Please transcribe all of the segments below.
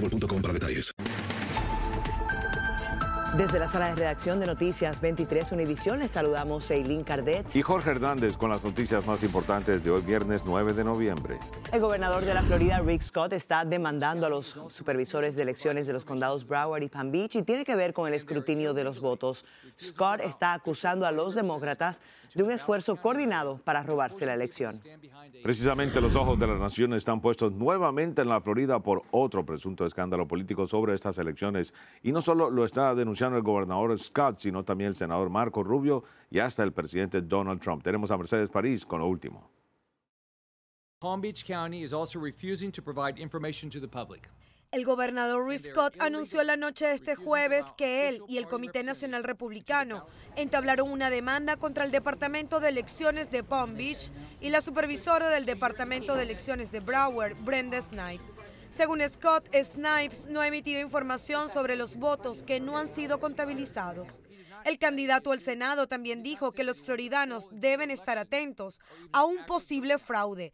boostmobile.com para detalles. Desde la sala de redacción de Noticias 23 Univisión les saludamos Eileen Cardet. Y Jorge Hernández con las noticias más importantes de hoy viernes 9 de noviembre. El gobernador de la Florida, Rick Scott, está demandando a los supervisores de elecciones de los condados Broward y Palm Beach y tiene que ver con el escrutinio de los votos. Scott está acusando a los demócratas de un esfuerzo coordinado para robarse la elección. Precisamente los ojos de la nación están puestos nuevamente en la Florida por otro presunto escándalo político sobre estas elecciones. Y no solo lo está denunciando el gobernador Scott, sino también el senador Marco Rubio y hasta el presidente Donald Trump. Tenemos a Mercedes París con lo último. Palm Beach County is also refusing to provide information to the public. El gobernador Rick Scott anunció la noche de este jueves que él y el Comité Nacional Republicano entablaron una demanda contra el Departamento de Elecciones de Palm Beach y la supervisora del Departamento de Elecciones de Broward, Brenda Snipe. Según Scott, Snipes no ha emitido información sobre los votos que no han sido contabilizados. El candidato al Senado también dijo que los floridanos deben estar atentos a un posible fraude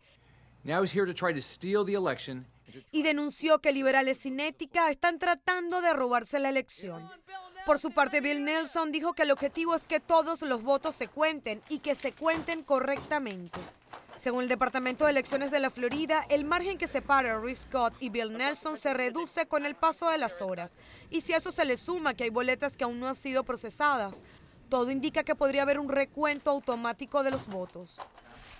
Now he's here to try to steal the election. Y denunció que liberales sin ética están tratando de robarse la elección. Por su parte, Bill Nelson dijo que el objetivo es que todos los votos se cuenten y que se cuenten correctamente. Según el Departamento de Elecciones de la Florida, el margen que separa a Rick Scott y Bill Nelson se reduce con el paso de las horas. Y si a eso se le suma que hay boletas que aún no han sido procesadas, todo indica que podría haber un recuento automático de los votos.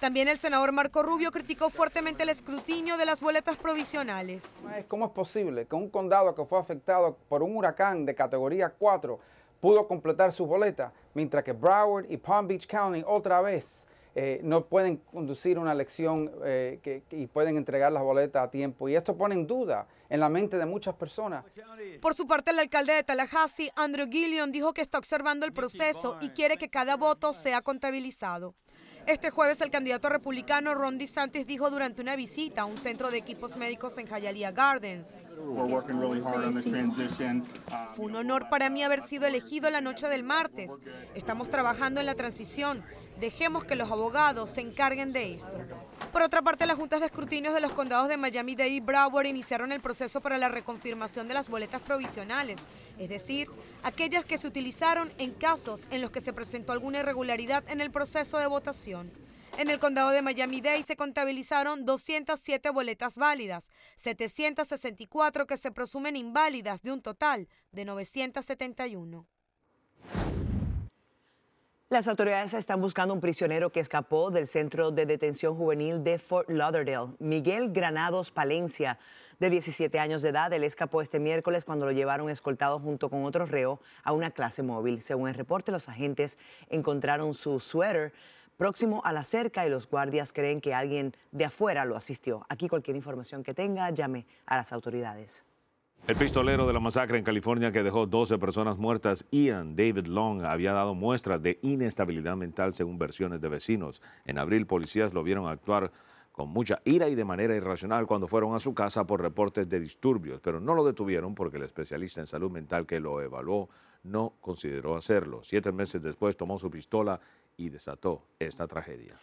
También el senador Marco Rubio criticó fuertemente el escrutinio de las boletas provisionales. ¿Cómo es posible que un condado que fue afectado por un huracán de categoría 4 pudo completar su boleta, mientras que Broward y Palm Beach County otra vez eh, no pueden conducir una elección eh, que- y pueden entregar las boletas a tiempo? Y esto pone en duda en la mente de muchas personas. Por su parte, el alcalde de Tallahassee, Andrew Gilliam, dijo que está observando el proceso y quiere que cada voto sea contabilizado. Este jueves, el candidato republicano Ron DeSantis dijo durante una visita a un centro de equipos médicos en Hialeah Gardens. Fue un honor para mí haber sido elegido la noche del martes. Estamos trabajando en la transición. Dejemos que los abogados se encarguen de esto. Por otra parte, las juntas de escrutinio de los condados de Miami-Dade y Broward iniciaron el proceso para la reconfirmación de las boletas provisionales, es decir, aquellas que se utilizaron en casos en los que se presentó alguna irregularidad en el proceso de votación. En el condado de Miami-Dade se contabilizaron 207 boletas válidas, 764 que se presumen inválidas de un total de 971. Las autoridades están buscando un prisionero que escapó del centro de detención juvenil de Fort Lauderdale, Miguel Granados Palencia, de 17 años de edad. Él escapó este miércoles cuando lo llevaron escoltado junto con otro reo a una clase móvil. Según el reporte, los agentes encontraron su suéter próximo a la cerca y los guardias creen que alguien de afuera lo asistió. Aquí cualquier información que tenga, llame a las autoridades. El pistolero de la masacre en California que dejó 12 personas muertas, Ian David Long, había dado muestras de inestabilidad mental según versiones de vecinos. En abril, policías lo vieron actuar con mucha ira y de manera irracional cuando fueron a su casa por reportes de disturbios, pero no lo detuvieron porque el especialista en salud mental que lo evaluó no consideró hacerlo. Siete meses después tomó su pistola y desató esta tragedia.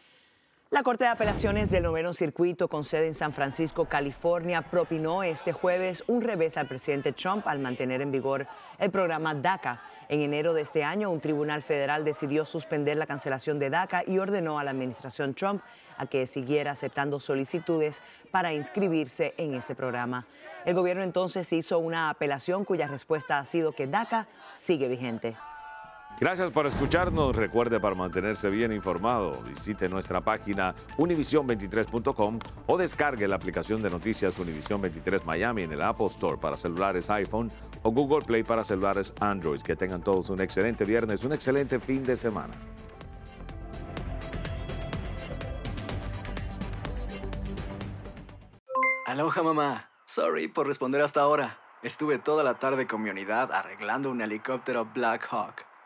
La Corte de Apelaciones del Noveno Circuito, con sede en San Francisco, California, propinó este jueves un revés al presidente Trump al mantener en vigor el programa DACA. En enero de este año, un tribunal federal decidió suspender la cancelación de DACA y ordenó a la administración Trump a que siguiera aceptando solicitudes para inscribirse en ese programa. El gobierno entonces hizo una apelación cuya respuesta ha sido que DACA sigue vigente. Gracias por escucharnos. Recuerde para mantenerse bien informado, visite nuestra página univision23.com o descargue la aplicación de noticias Univision 23 Miami en el Apple Store para celulares iPhone o Google Play para celulares Android. Que tengan todos un excelente viernes, un excelente fin de semana. Aloha mamá. Sorry por responder hasta ahora. Estuve toda la tarde con mi unidad arreglando un helicóptero Black Hawk.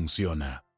funciona.